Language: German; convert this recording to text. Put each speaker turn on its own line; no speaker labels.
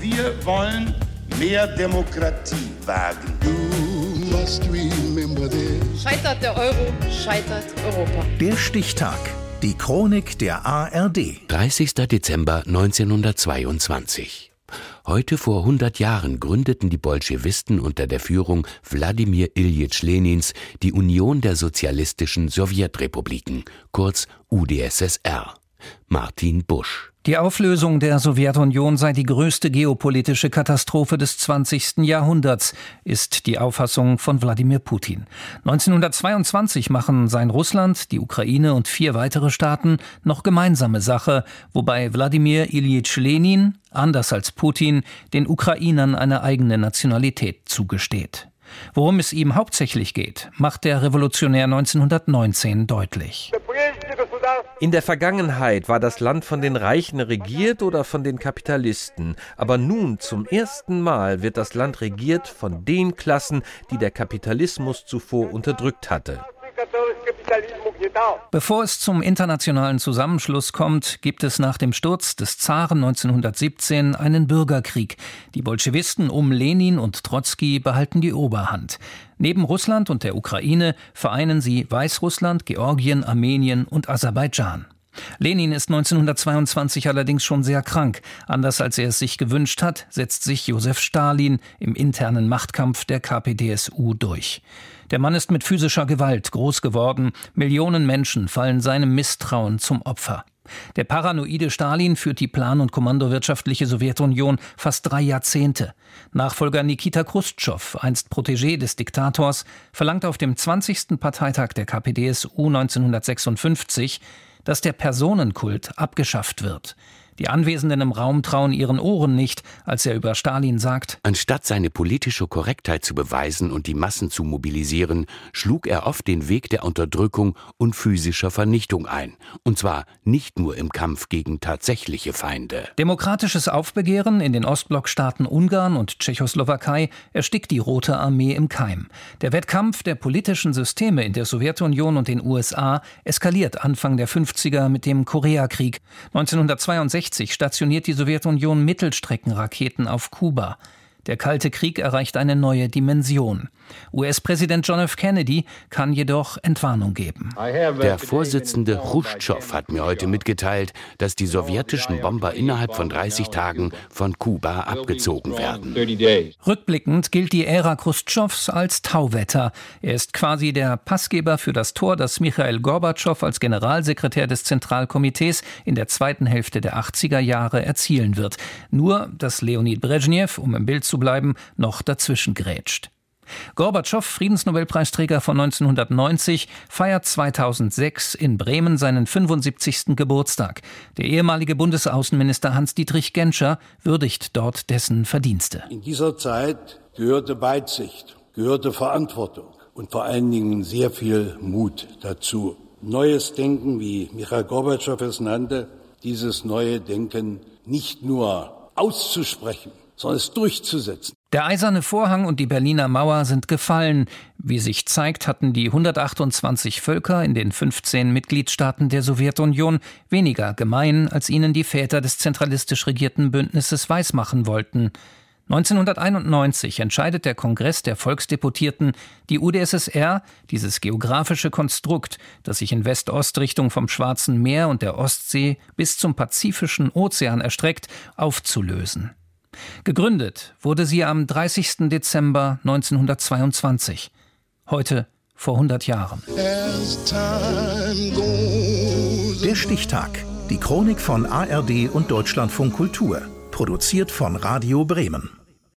Wir wollen mehr Demokratie wagen.
Scheitert der Euro, scheitert Europa.
Der Stichtag. Die Chronik der ARD.
30. Dezember 1922. Heute vor 100 Jahren gründeten die Bolschewisten unter der Führung Wladimir Iljitsch Lenins die Union der Sozialistischen Sowjetrepubliken, kurz UdSSR. Martin Busch.
Die Auflösung der Sowjetunion sei die größte geopolitische Katastrophe des 20. Jahrhunderts, ist die Auffassung von Wladimir Putin. 1922 machen sein Russland, die Ukraine und vier weitere Staaten noch gemeinsame Sache, wobei Wladimir Ilyich Lenin, anders als Putin, den Ukrainern eine eigene Nationalität zugesteht. Worum es ihm hauptsächlich geht, macht der Revolutionär 1919 deutlich.
In der Vergangenheit war das Land von den Reichen regiert oder von den Kapitalisten, aber nun zum ersten Mal wird das Land regiert von den Klassen, die der Kapitalismus zuvor unterdrückt hatte.
Bevor es zum internationalen Zusammenschluss kommt, gibt es nach dem Sturz des Zaren 1917 einen Bürgerkrieg. Die Bolschewisten um Lenin und Trotzki behalten die Oberhand. Neben Russland und der Ukraine vereinen sie Weißrussland, Georgien, Armenien und Aserbaidschan. Lenin ist 1922 allerdings schon sehr krank. Anders als er es sich gewünscht hat, setzt sich Josef Stalin im internen Machtkampf der KPDSU durch. Der Mann ist mit physischer Gewalt groß geworden. Millionen Menschen fallen seinem Misstrauen zum Opfer. Der paranoide Stalin führt die plan- und kommandowirtschaftliche Sowjetunion fast drei Jahrzehnte. Nachfolger Nikita Khrushchev, einst Protégé des Diktators, verlangt auf dem 20. Parteitag der KPDSU 1956, dass der Personenkult abgeschafft wird. Die Anwesenden im Raum trauen ihren Ohren nicht, als er über Stalin sagt,
Anstatt seine politische Korrektheit zu beweisen und die Massen zu mobilisieren, schlug er oft den Weg der Unterdrückung und physischer Vernichtung ein. Und zwar nicht nur im Kampf gegen tatsächliche Feinde.
Demokratisches Aufbegehren in den Ostblockstaaten Ungarn und Tschechoslowakei erstickt die Rote Armee im Keim. Der Wettkampf der politischen Systeme in der Sowjetunion und den USA eskaliert Anfang der 50er mit dem Koreakrieg. 1962 1960 stationiert die Sowjetunion Mittelstreckenraketen auf Kuba. Der Kalte Krieg erreicht eine neue Dimension. US-Präsident John F. Kennedy kann jedoch Entwarnung geben.
Der Vorsitzende Khrushchev hat mir heute mitgeteilt, dass die sowjetischen Bomber innerhalb von 30 Tagen von Kuba abgezogen werden.
Rückblickend gilt die Ära Khrushchevs als Tauwetter. Er ist quasi der Passgeber für das Tor, das Michael Gorbatschow als Generalsekretär des Zentralkomitees in der zweiten Hälfte der 80er Jahre erzielen wird. Nur, dass Leonid Brezhnev, um im Bild zu bleiben, noch dazwischen grätscht. Gorbatschow, Friedensnobelpreisträger von 1990, feiert 2006 in Bremen seinen 75. Geburtstag. Der ehemalige Bundesaußenminister Hans-Dietrich Genscher würdigt dort dessen Verdienste.
In dieser Zeit gehörte Weitsicht, gehörte Verantwortung und vor allen Dingen sehr viel Mut dazu. Neues Denken, wie Michael Gorbatschow es nannte, dieses neue Denken nicht nur auszusprechen, sondern es durchzusetzen.
Der eiserne Vorhang und die Berliner Mauer sind gefallen. Wie sich zeigt, hatten die 128 Völker in den 15 Mitgliedstaaten der Sowjetunion weniger gemein, als ihnen die Väter des zentralistisch regierten Bündnisses weismachen wollten. 1991 entscheidet der Kongress der Volksdeputierten, die UdSSR, dieses geografische Konstrukt, das sich in West-Ost-Richtung vom Schwarzen Meer und der Ostsee bis zum Pazifischen Ozean erstreckt, aufzulösen. Gegründet wurde sie am 30. Dezember 1922, heute vor 100 Jahren.
Der Stichtag. Die Chronik von ARD und Deutschlandfunk Kultur. Produziert von Radio Bremen.